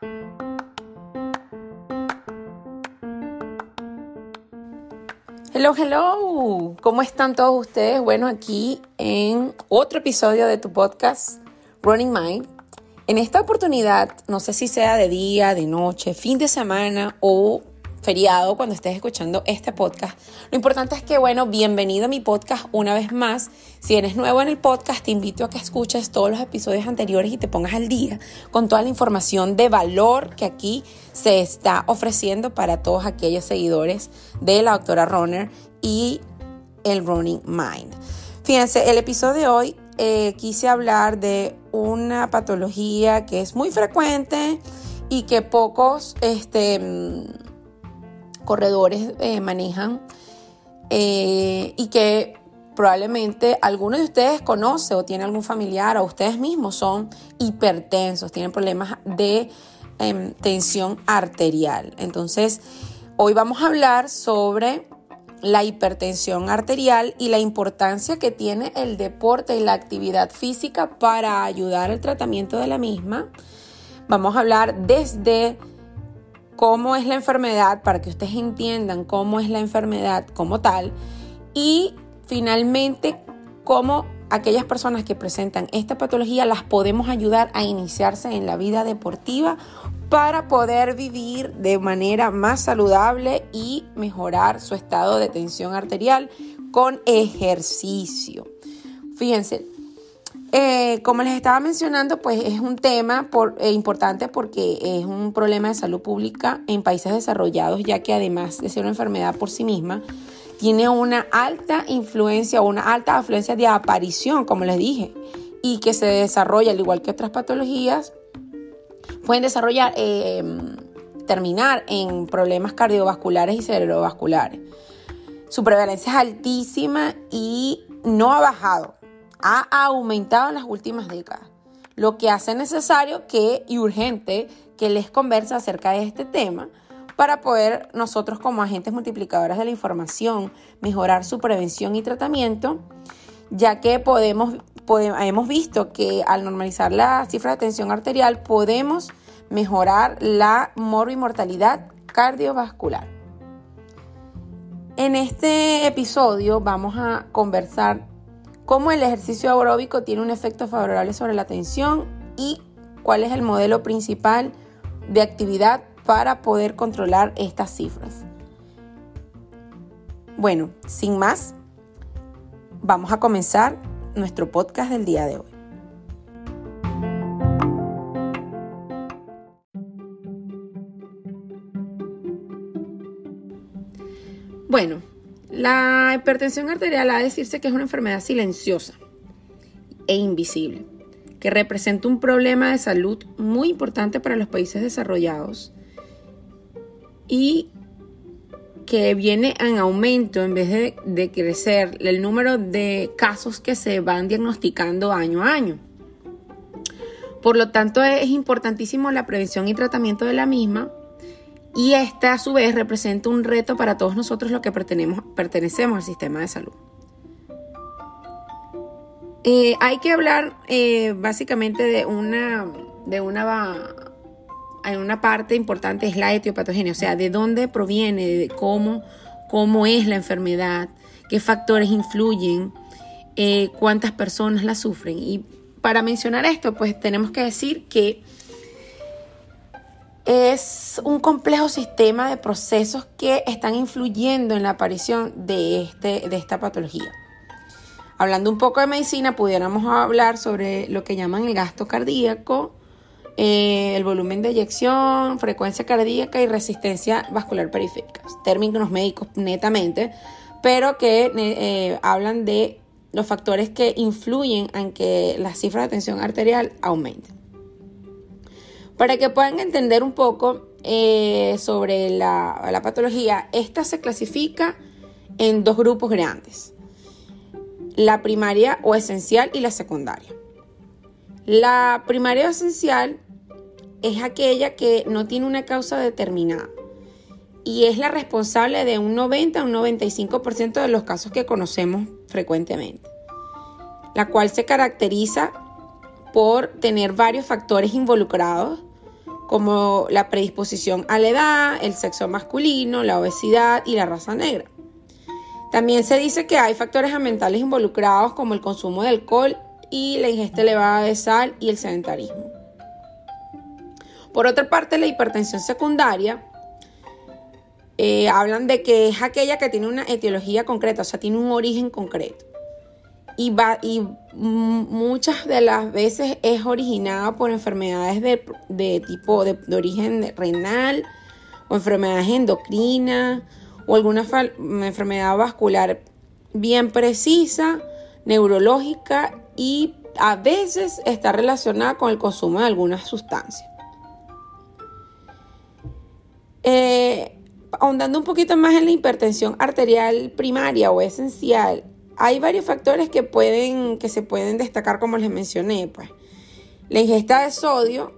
Hello, hello. ¿Cómo están todos ustedes? Bueno, aquí en otro episodio de tu podcast Running Mind. En esta oportunidad, no sé si sea de día, de noche, fin de semana o feriado cuando estés escuchando este podcast. Lo importante es que, bueno, bienvenido a mi podcast una vez más. Si eres nuevo en el podcast, te invito a que escuches todos los episodios anteriores y te pongas al día con toda la información de valor que aquí se está ofreciendo para todos aquellos seguidores de la doctora Runner y el Running Mind. Fíjense, el episodio de hoy eh, quise hablar de una patología que es muy frecuente y que pocos este, corredores eh, manejan eh, y que probablemente algunos de ustedes conoce o tiene algún familiar o ustedes mismos son hipertensos, tienen problemas de em, tensión arterial. Entonces, hoy vamos a hablar sobre la hipertensión arterial y la importancia que tiene el deporte y la actividad física para ayudar al tratamiento de la misma. Vamos a hablar desde cómo es la enfermedad, para que ustedes entiendan cómo es la enfermedad como tal. Y finalmente, cómo aquellas personas que presentan esta patología las podemos ayudar a iniciarse en la vida deportiva para poder vivir de manera más saludable y mejorar su estado de tensión arterial con ejercicio. Fíjense, eh, como les estaba mencionando, pues es un tema eh, importante porque es un problema de salud pública en países desarrollados, ya que además de ser una enfermedad por sí misma, tiene una alta influencia o una alta afluencia de aparición, como les dije, y que se desarrolla, al igual que otras patologías, pueden desarrollar, eh, terminar en problemas cardiovasculares y cerebrovasculares. Su prevalencia es altísima y no ha bajado ha aumentado en las últimas décadas, lo que hace necesario que y urgente que les converse acerca de este tema para poder nosotros como agentes multiplicadores de la información mejorar su prevención y tratamiento, ya que podemos, hemos visto que al normalizar la cifra de tensión arterial podemos mejorar la morbimortalidad cardiovascular. En este episodio vamos a conversar cómo el ejercicio aeróbico tiene un efecto favorable sobre la atención y cuál es el modelo principal de actividad para poder controlar estas cifras. Bueno, sin más, vamos a comenzar nuestro podcast del día de hoy. Bueno, la hipertensión arterial ha de decirse que es una enfermedad silenciosa e invisible, que representa un problema de salud muy importante para los países desarrollados y que viene en aumento en vez de, de, crecer el número de casos que se van diagnosticando año a año. Por lo tanto, es importantísimo la prevención y tratamiento de la misma y esta a su vez representa un reto para todos nosotros los que pertenecemos al sistema de salud. Eh, hay que hablar eh, básicamente de una, de una, una parte importante es la etiopatogenia, o sea, de dónde proviene, de cómo, cómo es la enfermedad, qué factores influyen, eh, cuántas personas la sufren. Y para mencionar esto, pues tenemos que decir que es un complejo sistema de procesos que están influyendo en la aparición de, este, de esta patología. Hablando un poco de medicina, pudiéramos hablar sobre lo que llaman el gasto cardíaco, eh, el volumen de eyección, frecuencia cardíaca y resistencia vascular periférica. Términos médicos netamente, pero que eh, hablan de los factores que influyen en que la cifra de tensión arterial aumente. Para que puedan entender un poco eh, sobre la, patología, esta se clasifica en dos grupos grandes. La primaria o esencial y la secundaria. La primaria o esencial es aquella que no tiene una causa determinada y es la responsable de un 90 a un 95% de los casos que conocemos frecuentemente, la cual se caracteriza por tener varios factores involucrados como la predisposición a la edad, el sexo masculino, la obesidad y la raza negra. También se dice que hay factores ambientales involucrados como el consumo de alcohol y la ingesta elevada de sal y el sedentarismo. Por otra parte, la hipertensión secundaria eh, hablan de que es aquella que tiene una etiología concreta, o sea, tiene un origen concreto. Y, va, y muchas de las veces es originada por enfermedades de, tipo de, origen renal o enfermedades endocrinas o alguna enfermedad vascular bien precisa, neurológica y a veces está relacionada con el consumo de algunas sustancias. Eh, ahondando un poquito más en la hipertensión arterial primaria o esencial, hay varios factores que, pueden, que se pueden destacar como les mencioné. Pues. La ingesta de sodio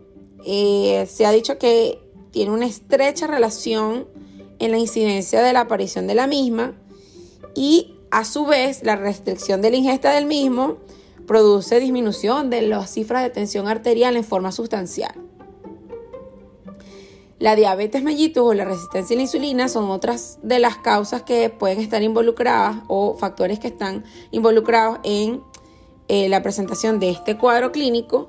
eh, se ha dicho que tiene una estrecha relación en la incidencia de la aparición de la misma y a su vez la restricción de la ingesta del mismo produce disminución de las cifras de tensión arterial en forma sustancial. La diabetes mellitus o la resistencia a la insulina son otras de las causas que pueden estar involucradas o factores que están involucrados en eh, la presentación de este cuadro clínico.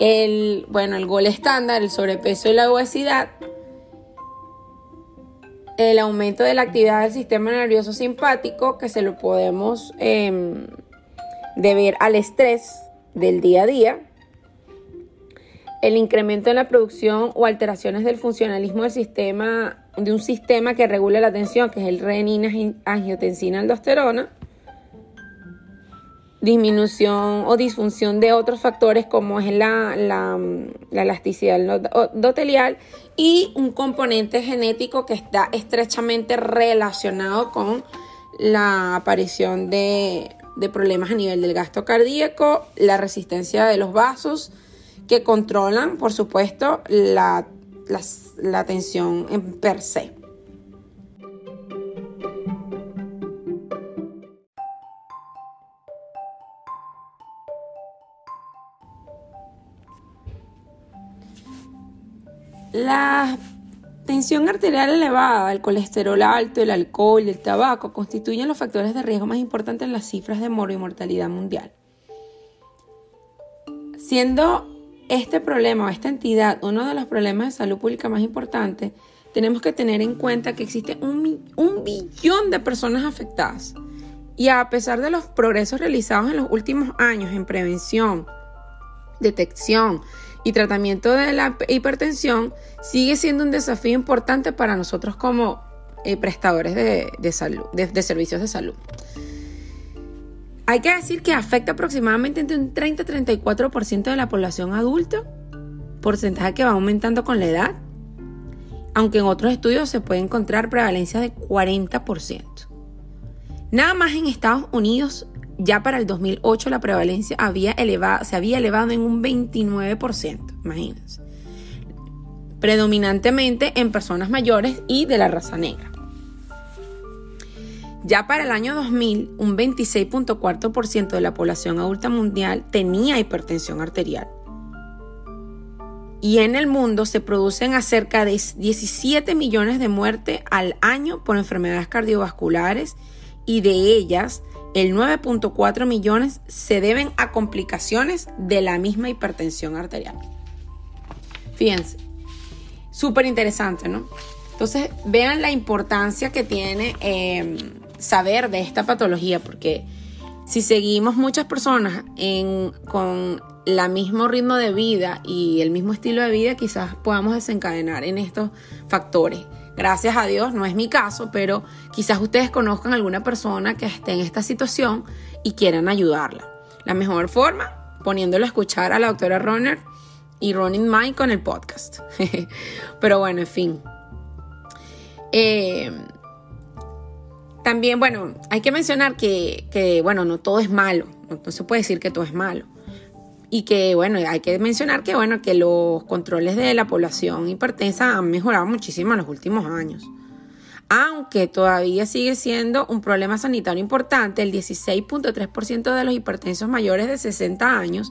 El, bueno, el gol estándar, el sobrepeso y la obesidad, el aumento de la actividad del sistema nervioso simpático, que se lo podemos em, deber al estrés del día a día, el incremento en la producción o alteraciones del funcionalismo del sistema, de un sistema que regula la tensión, que es el renina, angiotensina, aldosterona, disminución o disfunción de otros factores como es la, la, la elasticidad endotelial y un componente genético que está estrechamente relacionado con la aparición de, de problemas a nivel del gasto cardíaco, la resistencia de los vasos, que controlan, por supuesto, la, tensión en per se. La tensión arterial elevada, el colesterol alto, el alcohol y el tabaco constituyen los factores de riesgo más importantes en las cifras de mortalidad mundial. Siendo este problema o esta entidad, uno de los problemas de salud pública más importantes, tenemos que tener en cuenta que existe un, un billón de personas afectadas. Y a pesar de los progresos realizados en los últimos años en prevención, detección y tratamiento de la hipertensión, sigue siendo un desafío importante para nosotros como eh, prestadores de, salud, de servicios de salud. Hay que decir que afecta aproximadamente entre un 30-34% de la población adulta, porcentaje que va aumentando con la edad, aunque en otros estudios se puede encontrar prevalencia de 40%. Nada más en Estados Unidos, ya para el 2008 la prevalencia había se había elevado en un 29%, imagínense. Predominantemente en personas mayores y de la raza negra. Ya para el año 2000, un 26.4% de la población adulta mundial tenía hipertensión arterial. Y en el mundo se producen acerca de 17 millones de muertes al año por enfermedades cardiovasculares y de ellas el 9.4 millones se deben a complicaciones de la misma hipertensión arterial. Fíjense, súper interesante, ¿no? Entonces vean la importancia que tiene em, saber de esta patología, porque si seguimos muchas personas con el mismo ritmo de vida y el mismo estilo de vida, quizás podamos desencadenar en estos factores. Gracias a Dios, no es mi caso, pero quizás ustedes conozcan alguna persona que esté en esta situación y quieran ayudarla. La mejor forma, poniéndolo a escuchar a la doctora Runner y Running Mind con el podcast. pero bueno, en fin. Eh, también, bueno, hay que mencionar que, bueno, no todo es malo, no, se puede decir que todo es malo. Y que, bueno, hay que mencionar que, bueno, que los controles de la población hipertensa han mejorado muchísimo en los últimos años. Aunque todavía sigue siendo un problema sanitario importante, el 16.3% de los hipertensos mayores de 60 años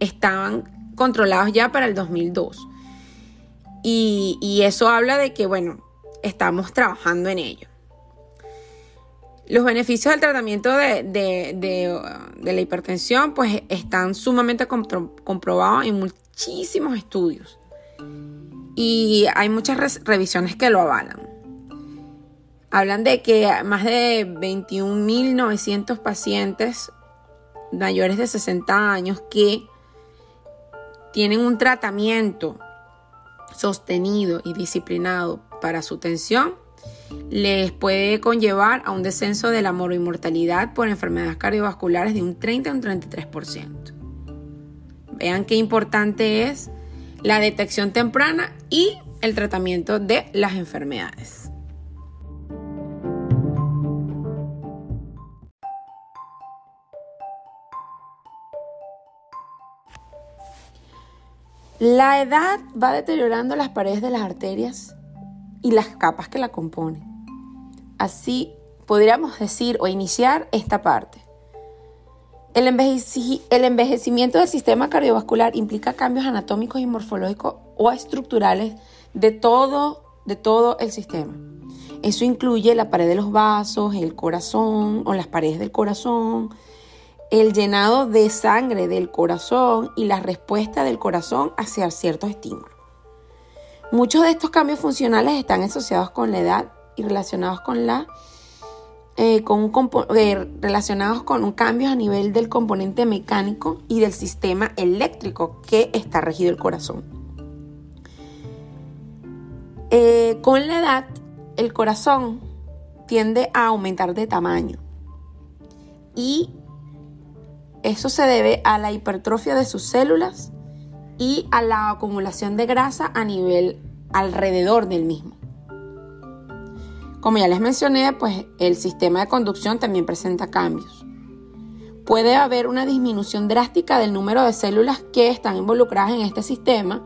estaban controlados ya para el 2002. Y, eso habla de que, bueno, estamos trabajando en ello. Los beneficios del tratamiento de, la hipertensión pues están sumamente comprobados en muchísimos estudios y hay muchas revisiones que lo avalan. Hablan de que más de 21.900 pacientes mayores de 60 años que tienen un tratamiento sostenido y disciplinado para su tensión, les puede conllevar a un descenso de la mortalidad por enfermedades cardiovasculares de un 30 a un 33%. Vean qué importante es la detección temprana y el tratamiento de las enfermedades. La edad va deteriorando las paredes de las arterias y las capas que la componen. Así podríamos decir o iniciar esta parte. El, envejecimiento del sistema cardiovascular implica cambios anatómicos y morfológicos o estructurales de todo, de todo el sistema. Eso incluye la pared de los vasos, el corazón o las paredes del corazón, el llenado de sangre del corazón y la respuesta del corazón hacia ciertos estímulos. Muchos de estos cambios funcionales están asociados con la edad y relacionados con la eh, con eh, relacionados con un cambio a nivel del componente mecánico y del sistema eléctrico que está regido el corazón. Eh, con la edad, el corazón tiende a aumentar de tamaño y eso se debe a la hipertrofia de sus células y a la acumulación de grasa a nivel alrededor del mismo. Como ya les mencioné, pues el sistema de conducción también presenta cambios. Puede haber una disminución drástica del número de células que están involucradas en este sistema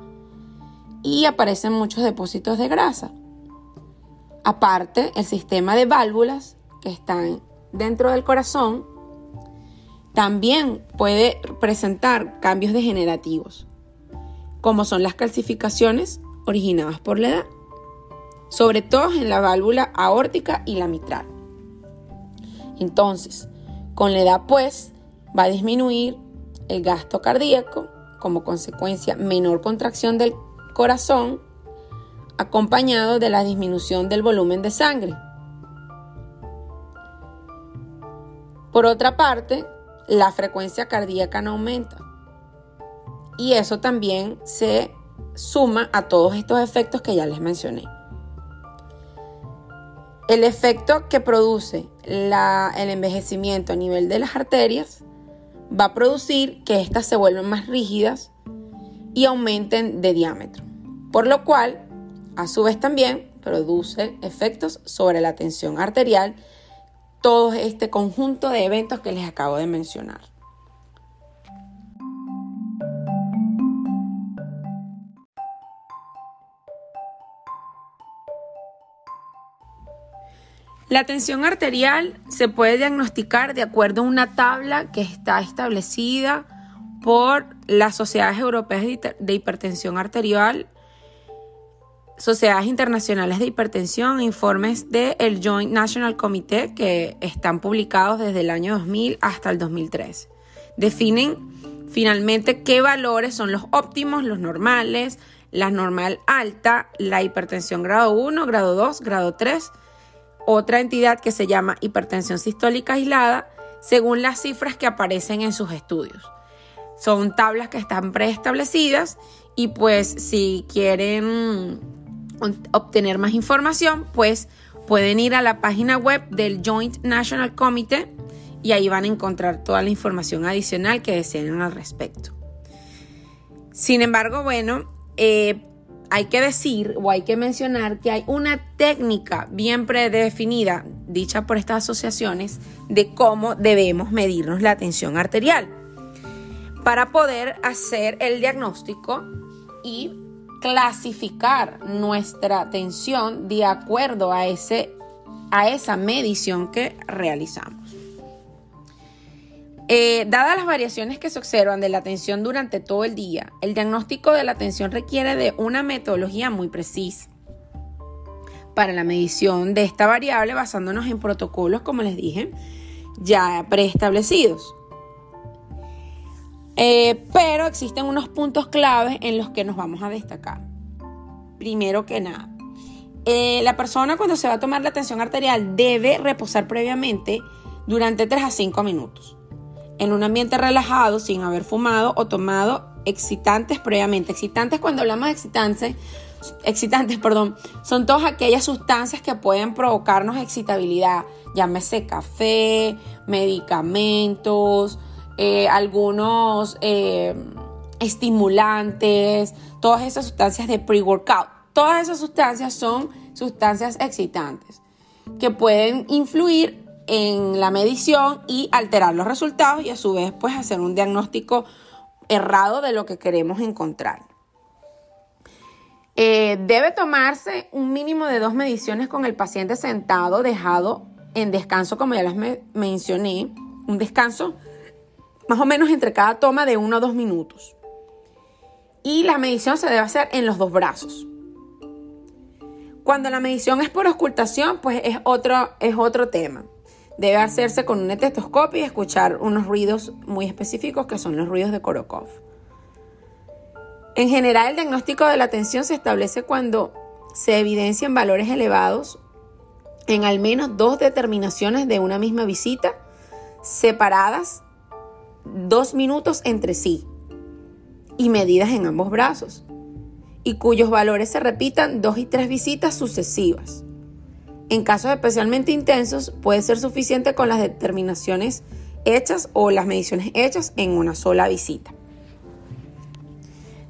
y aparecen muchos depósitos de grasa. Aparte, el sistema de válvulas que están dentro del corazón también puede presentar cambios degenerativos, como son las calcificaciones originadas por la edad, sobre todo en la válvula aórtica y la mitral. Entonces, con la edad pues va a disminuir el gasto cardíaco, como consecuencia menor contracción del corazón, acompañado de la disminución del volumen de sangre. Por otra parte, la frecuencia cardíaca no aumenta. Y eso también se suma a todos estos efectos que ya les mencioné. El efecto que produce el envejecimiento a nivel de las arterias va a producir que éstas se vuelvan más rígidas y aumenten de diámetro, por lo cual, a su vez también, produce efectos sobre la tensión arterial todo este conjunto de eventos que les acabo de mencionar. La tensión arterial se puede diagnosticar de acuerdo a una tabla que está establecida por las sociedades europeas de hipertensión arterial sociedades internacionales de hipertensión, informes del Joint National Committee que están publicados desde el año 2000 hasta el 2003. Definen finalmente qué valores son los óptimos, los normales, la normal alta, la hipertensión grado 1, grado 2, grado 3, otra entidad que se llama hipertensión sistólica aislada, según las cifras que aparecen en sus estudios. Son tablas que están preestablecidas y pues si quieren obtener más información, pues pueden ir a la página web del Joint National Committee y ahí van a encontrar toda la información adicional que deseen al respecto. Sin embargo, bueno, eh, hay que decir o hay que mencionar que hay una técnica bien predefinida, dicha por estas asociaciones, de cómo debemos medirnos la tensión arterial para poder hacer el diagnóstico y clasificar nuestra tensión de acuerdo a, ese, a esa medición que realizamos. Eh, dadas las variaciones que se observan de la atención durante todo el día, el diagnóstico de la atención requiere de una metodología muy precisa para la medición de esta variable basándonos en protocolos, como les dije, ya preestablecidos. Eh, pero existen unos puntos claves en los que nos vamos a destacar. Primero que nada, eh, la persona cuando se va a tomar la tensión arterial debe reposar previamente durante 3 a 5 minutos en un ambiente relajado sin haber fumado o tomado excitantes previamente. Excitantes cuando hablamos de excitantes, excitantes, perdón, son todas aquellas sustancias que pueden provocarnos excitabilidad, llámese café, medicamentos, eh, algunos eh, estimulantes, todas esas sustancias de pre-workout. Todas esas sustancias son sustancias excitantes que pueden influir en la medición y alterar los resultados y a su vez pues hacer un diagnóstico errado de lo que queremos encontrar. Eh, debe tomarse un mínimo de dos mediciones con el paciente sentado, dejado en descanso, como ya les mencioné, un descanso más o menos entre cada toma de uno o dos minutos. Y la medición se debe hacer en los dos brazos. Cuando la medición es por ocultación, pues es otro, es otro tema. Debe hacerse con un estetoscopio y escuchar unos ruidos muy específicos que son los ruidos de Korokov. En general, el diagnóstico de la tensión se establece cuando se evidencian valores elevados en al menos dos determinaciones de una misma visita, separadas dos minutos entre sí y medidas en ambos brazos, y cuyos valores se repitan dos y tres visitas sucesivas. En casos especialmente intensos puede ser suficiente con las determinaciones hechas o las mediciones hechas en una sola visita.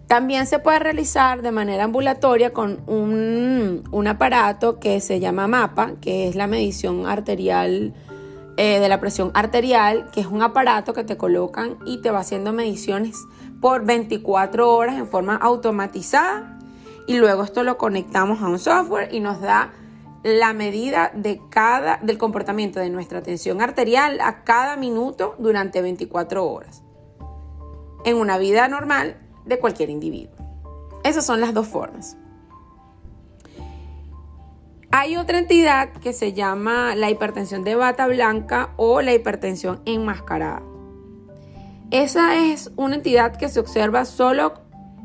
También se puede realizar de manera ambulatoria con un, aparato que se llama MAPA, que es la medición arterial eh, de la presión arterial, que es un aparato que te colocan y te va haciendo mediciones por 24 horas en forma automatizada y luego esto lo conectamos a un software y nos da la medida de cada, del comportamiento de nuestra tensión arterial a cada minuto durante 24 horas en una vida normal de cualquier individuo. Esas son las dos formas. Hay otra entidad que se llama la hipertensión de bata blanca o la hipertensión enmascarada. Esa es una entidad que se observa solo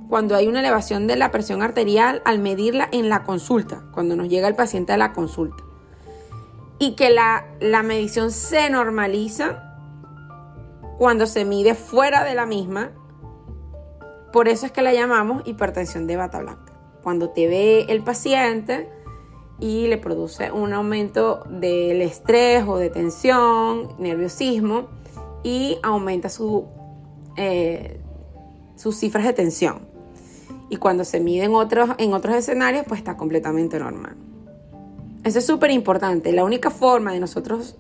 cuando hay una elevación de la presión arterial al medirla en la consulta, cuando nos llega el paciente a la consulta. Y que la, la medición se normaliza cuando se mide fuera de la misma. Por eso es que la llamamos hipertensión de bata blanca. Cuando te ve el paciente y le produce un aumento del estrés o de tensión, nerviosismo y aumenta su, eh, sus cifras de tensión y cuando se mide en otros, en otros escenarios, pues está completamente normal. Eso es súper importante. La única forma de nosotros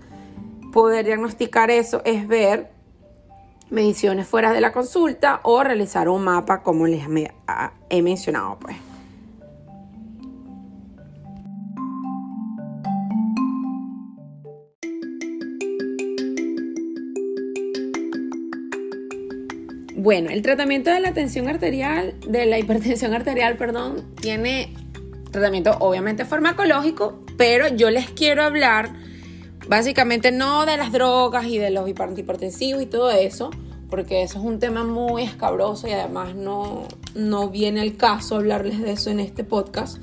poder diagnosticar eso es ver mediciones fuera de la consulta o realizar un mapa como les he mencionado pues. Bueno, el tratamiento de la tensión arterial, de la hipertensión arterial, perdón, tiene tratamiento obviamente farmacológico, pero yo les quiero hablar básicamente no de las drogas y de los hipertensivos y todo eso, porque eso es un tema muy escabroso y además no, no viene el caso hablarles de eso en este podcast.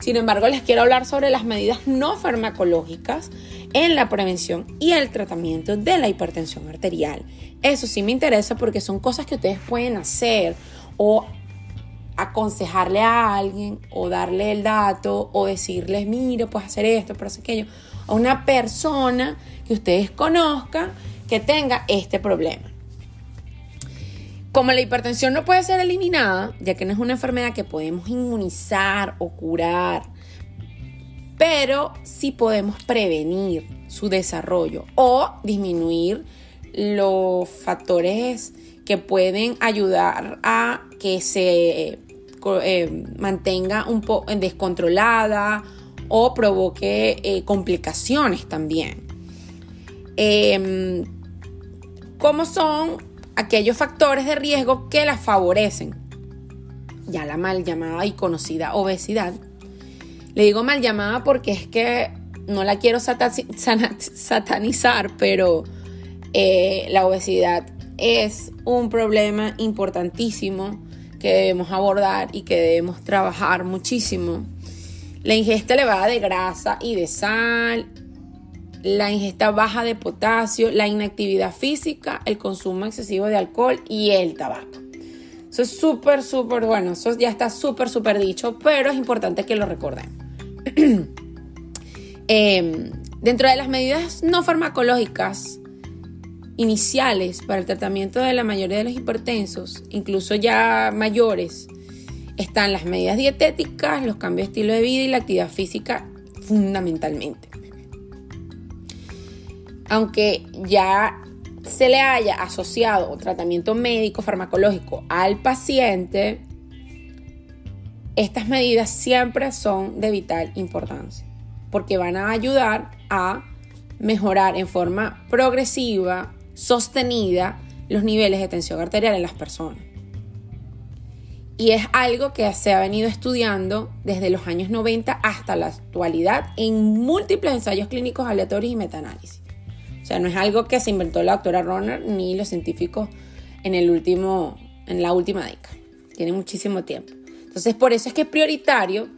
Sin embargo, les quiero hablar sobre las medidas no farmacológicas en la prevención y el tratamiento de la hipertensión arterial. Eso sí me interesa porque son cosas que ustedes pueden hacer o aconsejarle a alguien o darle el dato o decirles, mire, puedes hacer esto, puedes hacer aquello, a una persona que ustedes conozcan que tenga este problema. Como la hipertensión no puede ser eliminada, ya que no es una enfermedad que podemos inmunizar o curar, pero sí podemos prevenir su desarrollo o disminuir los factores que pueden ayudar a que se eh, mantenga un poco descontrolada o provoque eh, complicaciones también. Em, cómo son aquellos factores de riesgo que las favorecen. Ya la mal llamada y conocida obesidad. Le digo mal llamada porque es que no la quiero satanizar, pero eh, la obesidad es un problema importantísimo que debemos abordar y que debemos trabajar muchísimo. La ingesta elevada de grasa y de sal, la ingesta baja de potasio, la inactividad física, el consumo excesivo de alcohol y el tabaco. Eso es súper, súper bueno, eso ya está súper, súper dicho, pero es importante que lo recordemos. Em, dentro de las medidas no farmacológicas, iniciales para el tratamiento de la mayoría de los hipertensos, incluso ya mayores, están las medidas dietéticas, los cambios de estilo de vida y la actividad física fundamentalmente. Aunque ya se le haya asociado un tratamiento médico farmacológico al paciente, estas medidas siempre son de vital importancia porque van a ayudar a mejorar en forma progresiva sostenida los niveles de tensión arterial en las personas. Y es algo que se ha venido estudiando desde los años 90 hasta la actualidad en múltiples ensayos clínicos aleatorios y metaanálisis. O sea, no es algo que se inventó la doctora Ronner ni los científicos en, el último, en la última década. Tiene muchísimo tiempo. Entonces, por eso es que es prioritario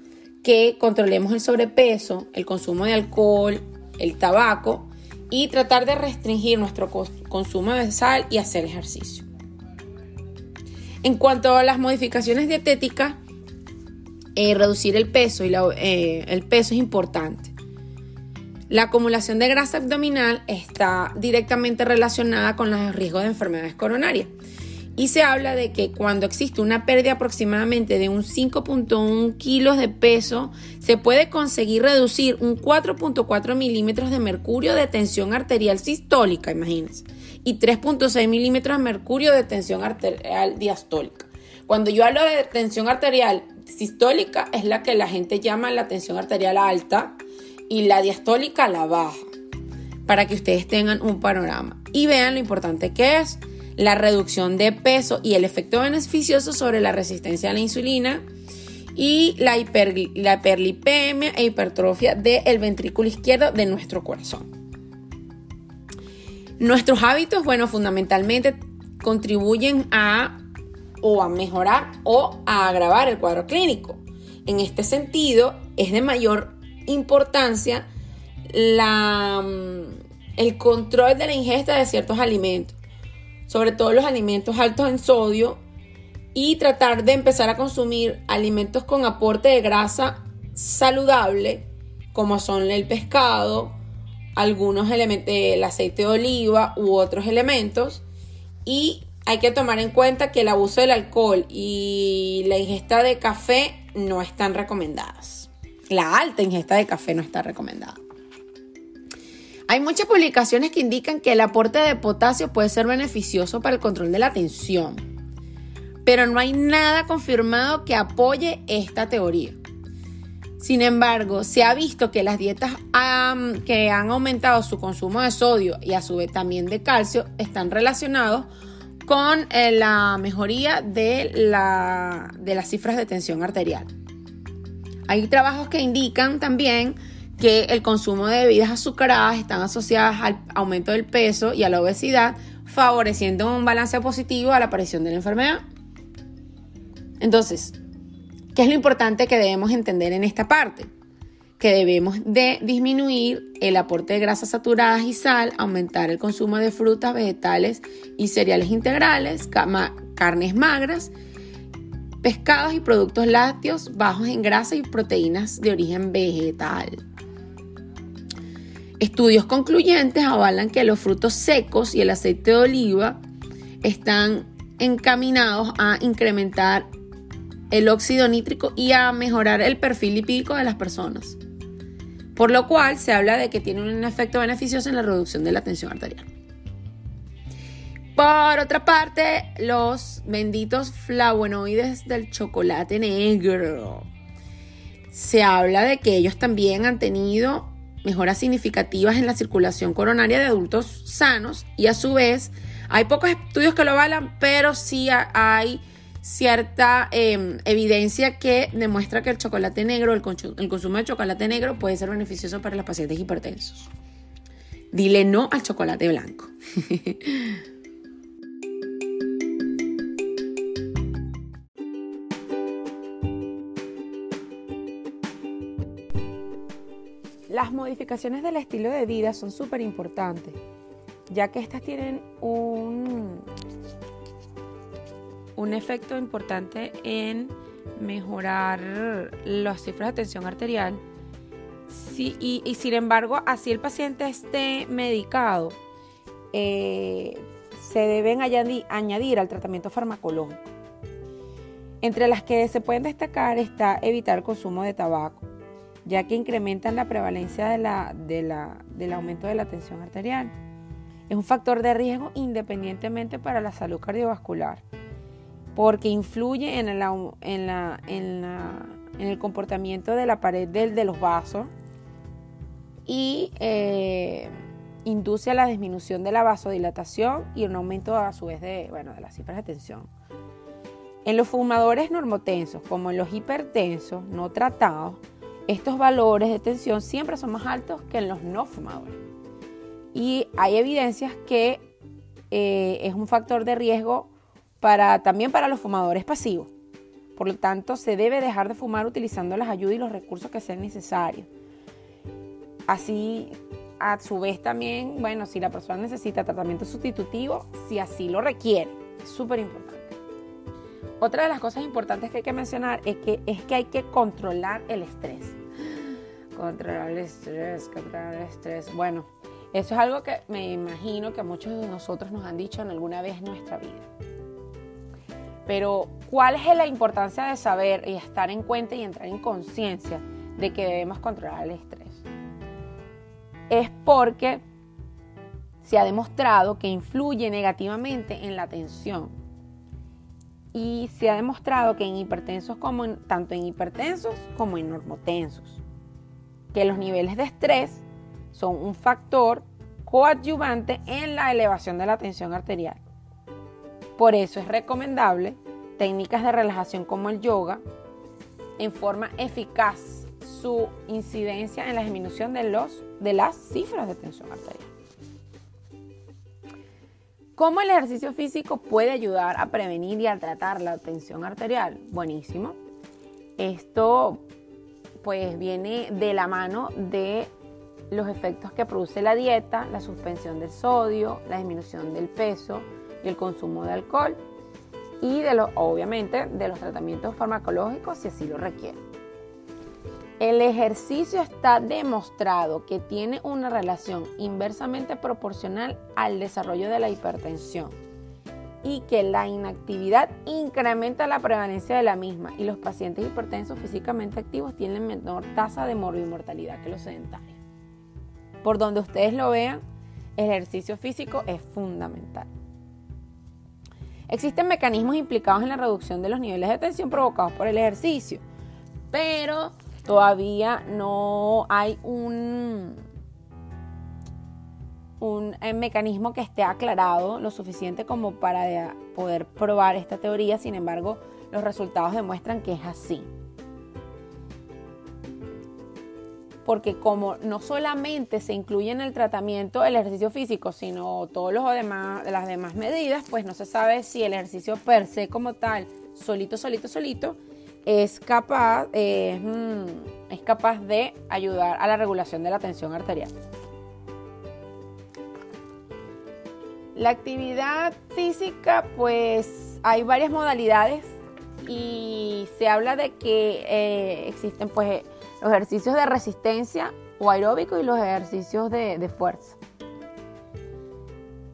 que controlemos el sobrepeso, el consumo de alcohol, el tabaco y tratar de restringir nuestro consumo de sal y hacer ejercicio. En cuanto a las modificaciones dietéticas, eh, reducir el peso y eh, el peso es importante. La acumulación de grasa abdominal está directamente relacionada con los riesgos de enfermedades coronarias. Y se habla de que cuando existe una pérdida aproximadamente de un 5.1 kilos de peso, se puede conseguir reducir un 4.4 milímetros de mercurio de tensión arterial sistólica, imagínense, y 3.6 milímetros de mercurio de tensión arterial diastólica. Cuando yo hablo de tensión arterial sistólica, es la que la gente llama la tensión arterial alta y la diastólica la baja, para que ustedes tengan un panorama y vean lo importante que es la reducción de peso y el efecto beneficioso sobre la resistencia a la insulina y la, hiperlipemia e hipertrofia del ventrículo izquierdo de nuestro corazón. Nuestros hábitos, bueno, fundamentalmente contribuyen a o a mejorar o a agravar el cuadro clínico. En este sentido, es de mayor importancia la, mm, el control de la ingesta de ciertos alimentos sobre todo los alimentos altos en sodio y tratar de empezar a consumir alimentos con aporte de grasa saludable, como son el pescado, algunos elementos, el aceite de oliva u otros elementos. Y hay que tomar en cuenta que el abuso del alcohol y la ingesta de café no están recomendadas. La alta ingesta de café no está recomendada. Hay muchas publicaciones que indican que el aporte de potasio puede ser beneficioso para el control de la tensión, pero no hay nada confirmado que apoye esta teoría. Sin embargo, se ha visto que las dietas que han aumentado su consumo de sodio y a su vez también de calcio están relacionados con eh, la mejoría de, de las cifras de tensión arterial. Hay trabajos que indican también que el consumo de bebidas azucaradas están asociadas al aumento del peso y a la obesidad, favoreciendo un balance positivo a la aparición de la enfermedad. Entonces, ¿qué es lo importante que debemos entender en esta parte? Que debemos de disminuir el aporte de grasas saturadas y sal, aumentar el consumo de frutas, vegetales y cereales integrales, carnes magras, pescados y productos lácteos bajos en grasa y proteínas de origen vegetal. Estudios concluyentes avalan que los frutos secos y el aceite de oliva están encaminados a incrementar el óxido nítrico y a mejorar el perfil lipídico de las personas. Por lo cual se habla de que tienen un efecto beneficioso en la reducción de la tensión arterial. Por otra parte, los benditos flavonoides del chocolate negro. Se habla de que ellos también han tenido mejoras significativas en la circulación coronaria de adultos sanos y a su vez Hay pocos estudios que lo avalan, pero sí hay cierta em, evidencia que demuestra que el chocolate negro, el, el consumo de chocolate negro puede ser beneficioso para los pacientes hipertensos. Dile no al chocolate blanco. Las modificaciones del estilo de vida son súper importantes, ya que estas tienen un, un efecto importante en mejorar las cifras de tensión arterial. y, sin embargo, así el paciente esté medicado, eh, se deben añadir al tratamiento farmacológico. Entre las que se pueden destacar está evitar consumo de tabaco, ya que incrementan la prevalencia del aumento de la tensión arterial. Es un factor de riesgo independientemente para la salud cardiovascular, porque influye en, el comportamiento de la pared de los vasos y eh, induce a la disminución de la vasodilatación y un aumento a su vez de, bueno, de las cifras de tensión. En los fumadores normotensos, como en los hipertensos no tratados, estos valores de tensión siempre son más altos que en los no fumadores. Y hay evidencias que eh, es un factor de riesgo para, también para los fumadores pasivos. Por lo tanto, se debe dejar de fumar utilizando las ayudas y los recursos que sean necesarios. Así, a su vez también, bueno, si la persona necesita tratamiento sustitutivo, si así lo requiere, es súper importante. Otra de las cosas importantes que hay que mencionar es que, es que hay que controlar el estrés. Controlar el estrés, controlar el estrés. Bueno, eso es algo que me imagino que muchos de nosotros nos han dicho en alguna vez en nuestra vida. Pero, ¿cuál es la importancia de saber y estar en cuenta y entrar en conciencia de que debemos controlar el estrés? Es porque se ha demostrado que influye negativamente en la atención y se ha demostrado que en hipertensos como tanto en hipertensos como en normotensos, que los niveles de estrés son un factor coadyuvante en la elevación de la tensión arterial. Por eso es recomendable técnicas de relajación como el yoga en forma eficaz su incidencia en la disminución de, los, de las cifras de tensión arterial. ¿Cómo el ejercicio físico puede ayudar a prevenir y a tratar la tensión arterial? Buenísimo. Esto pues viene de la mano de los efectos que produce la dieta, la suspensión del sodio, la disminución del peso y el consumo de alcohol y de obviamente de los tratamientos farmacológicos si así lo requiere. El ejercicio está demostrado que tiene una relación inversamente proporcional al desarrollo de la hipertensión y que la inactividad incrementa la prevalencia de la misma y los pacientes hipertensos físicamente activos tienen menor tasa de morbimortalidad que los sedentarios. Por donde ustedes lo vean, el ejercicio físico es fundamental. Existen mecanismos implicados en la reducción de los niveles de tensión provocados por el ejercicio, pero todavía no hay un, un eh, mecanismo que esté aclarado lo suficiente como para poder probar esta teoría, sin embargo, los resultados demuestran que es así. Porque como no solamente se incluye en el tratamiento el ejercicio físico, sino demás, las demás medidas, pues no se sabe si el ejercicio per se como tal, solito, solito, solito, es capaz, mm, es capaz de ayudar a la regulación de la tensión arterial. La actividad física, pues hay varias modalidades y se habla de que eh, existen pues los ejercicios de resistencia o aeróbico y los ejercicios de fuerza.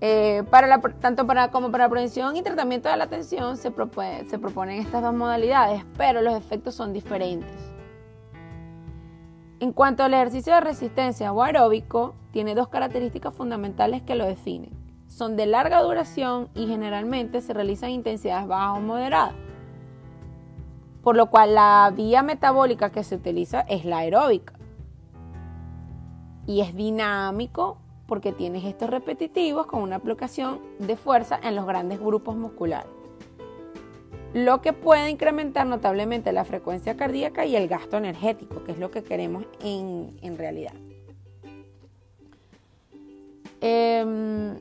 Eh, para tanto para, como para prevención y tratamiento de la tensión se, se proponen estas dos modalidades, pero los efectos son diferentes. En cuanto al ejercicio de resistencia o aeróbico, tiene dos características fundamentales que lo definen. Son de larga duración y generalmente se realizan en intensidades bajas o moderadas. Por lo cual la vía metabólica que se utiliza es la aeróbica. Y es dinámico porque tiene gestos repetitivos con una aplicación de fuerza en los grandes grupos musculares, lo que puede incrementar notablemente la frecuencia cardíaca y el gasto energético, que es lo que queremos en, realidad. Em,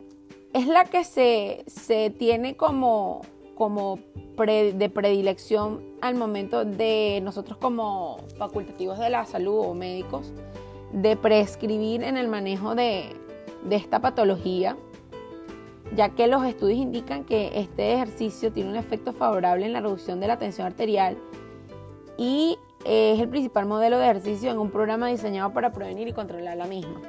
es la que se, tiene como, como de predilección al momento de nosotros como facultativos de la salud o médicos de prescribir en el manejo de, esta patología, ya que los estudios indican que este ejercicio tiene un efecto favorable en la reducción de la tensión arterial y es el principal modelo de ejercicio en un programa diseñado para prevenir y controlar la misma.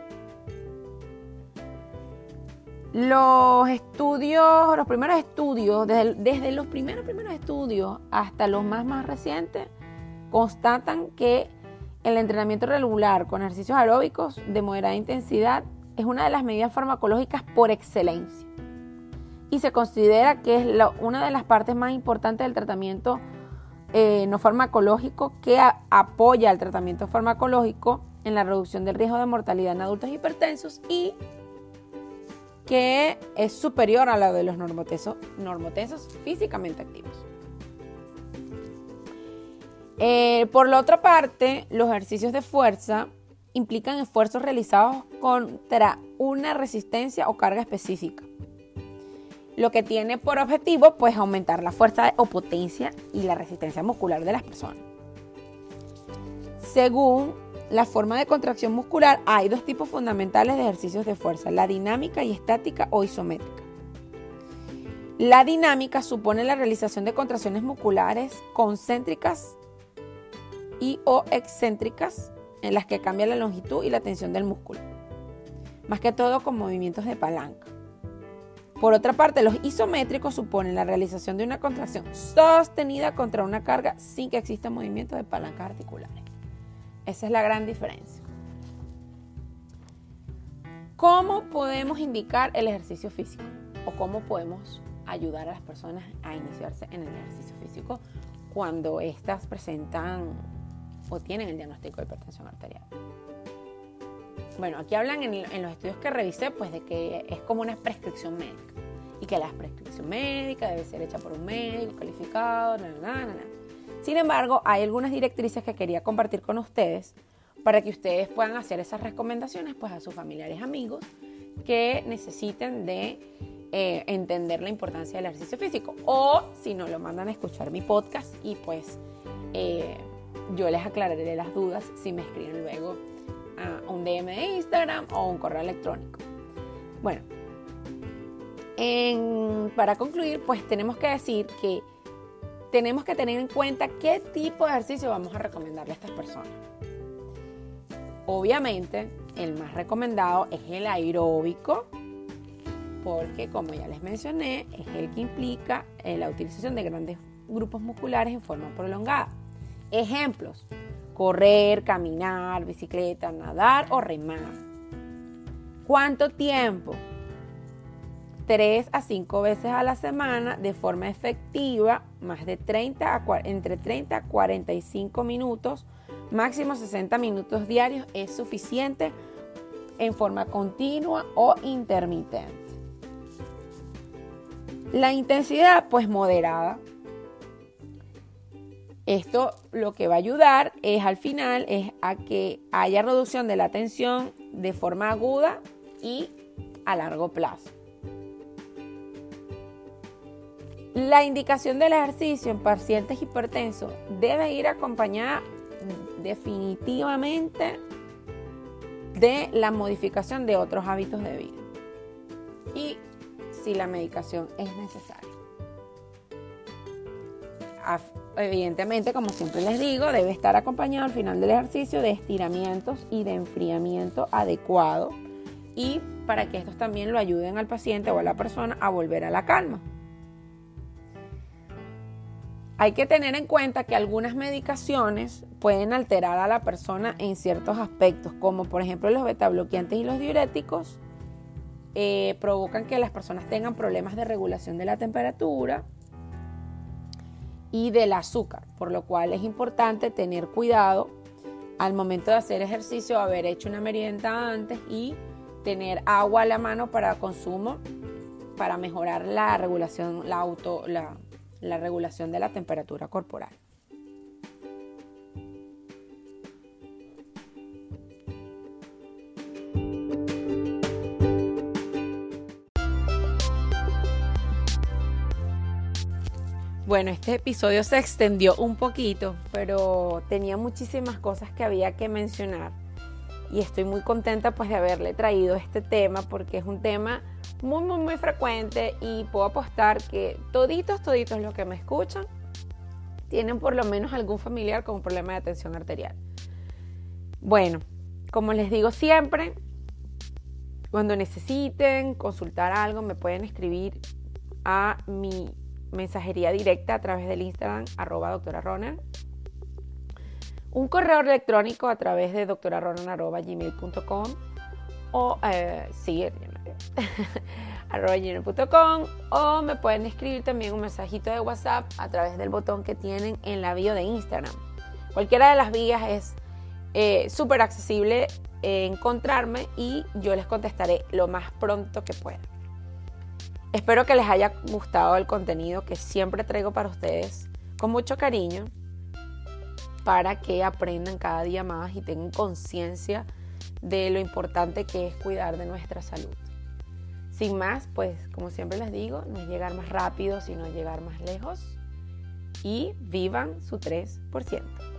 Los estudios, los primeros estudios, desde, los primeros primeros estudios hasta los más más recientes, constatan que el entrenamiento regular con ejercicios aeróbicos de moderada intensidad es una de las medidas farmacológicas por excelencia y se considera que es una de las partes más importantes del tratamiento eh, no farmacológico que apoya el tratamiento farmacológico en la reducción del riesgo de mortalidad en adultos hipertensos y que es superior a la de los normotensos, físicamente activos. Eh, por la otra parte, los ejercicios de fuerza implican esfuerzos realizados contra una resistencia o carga específica, lo que tiene por objetivo pues aumentar la fuerza o potencia y la resistencia muscular de las personas. Según la forma de contracción muscular, hay dos tipos fundamentales de ejercicios de fuerza, la dinámica y estática o isométrica. La dinámica supone la realización de contracciones musculares concéntricas y o excéntricas en las que cambia la longitud y la tensión del músculo, más que todo con movimientos de palanca. Por otra parte, los isométricos suponen la realización de una contracción sostenida contra una carga sin que exista movimiento de palancas articulares. Esa es la gran diferencia. ¿Cómo podemos indicar el ejercicio físico? ¿O cómo podemos ayudar a las personas a iniciarse en el ejercicio físico cuando éstas presentan o tienen el diagnóstico de hipertensión arterial? Bueno, aquí hablan en, los estudios que revisé, pues de que es como una prescripción médica y que la prescripción médica debe ser hecha por un médico calificado, nada, nada. Sin embargo, hay algunas directrices que quería compartir con ustedes para que ustedes puedan hacer esas recomendaciones pues, a sus familiares amigos que necesiten de eh, entender la importancia del ejercicio físico. O si no, lo mandan a escuchar mi podcast y pues eh, yo les aclararé las dudas si me escriben luego a un DM de Instagram o un correo electrónico. Bueno, para concluir, pues tenemos que decir que tenemos que tener en cuenta qué tipo de ejercicio vamos a recomendarle a estas personas. Obviamente, el más recomendado es el aeróbico, porque como ya les mencioné, es el que implica eh, la utilización de grandes grupos musculares en forma prolongada. Ejemplos, correr, caminar, bicicleta, nadar o remar. ¿Cuánto tiempo? 3 a 5 veces a la semana de forma efectiva, más de 30 a, entre 30 a 45 minutos, máximo 60 minutos diarios es suficiente en forma continua o intermitente. La intensidad pues moderada. Esto lo que va a ayudar es al final es a que haya reducción de la tensión de forma aguda y a largo plazo. La indicación del ejercicio en pacientes hipertensos debe ir acompañada definitivamente de la modificación de otros hábitos de vida y si la medicación es necesaria. Evidentemente, como siempre les digo, debe estar acompañado al final del ejercicio de estiramientos y de enfriamiento adecuado y para que estos también lo ayuden al paciente o a la persona a volver a la calma. Hay que tener en cuenta que algunas medicaciones pueden alterar a la persona en ciertos aspectos, como por ejemplo los betabloqueantes y los diuréticos, eh, provocan que las personas tengan problemas de regulación de la temperatura y del azúcar, por lo cual es importante tener cuidado al momento de hacer ejercicio, haber hecho una merienda antes y tener agua a la mano para consumo para mejorar la regulación, la auto, la, la regulación de la temperatura corporal. Bueno, este episodio se extendió un poquito, pero tenía muchísimas cosas que había que mencionar y estoy muy contenta pues de haberle traído este tema porque es un tema muy muy muy frecuente y puedo apostar que toditos toditos los que me escuchan tienen por lo menos algún familiar con un problema de tensión arterial. Bueno, como les digo siempre, cuando necesiten consultar algo me pueden escribir a mi mensajería directa a través del Instagram arroba doctora Ronan un correo electrónico a través de doctoraronan.gmail.com o eh, sí, gmail.com o me pueden escribir también un mensajito de WhatsApp a través del botón que tienen en la bio de Instagram. Cualquiera de las vías es eh, súper accesible encontrarme y yo les contestaré lo más pronto que pueda. Espero que les haya gustado el contenido que siempre traigo para ustedes con mucho cariño para que aprendan cada día más y tengan conciencia de lo importante que es cuidar de nuestra salud. Sin más, pues como siempre les digo, no es llegar más rápido, sino llegar más lejos y vivan su 3%.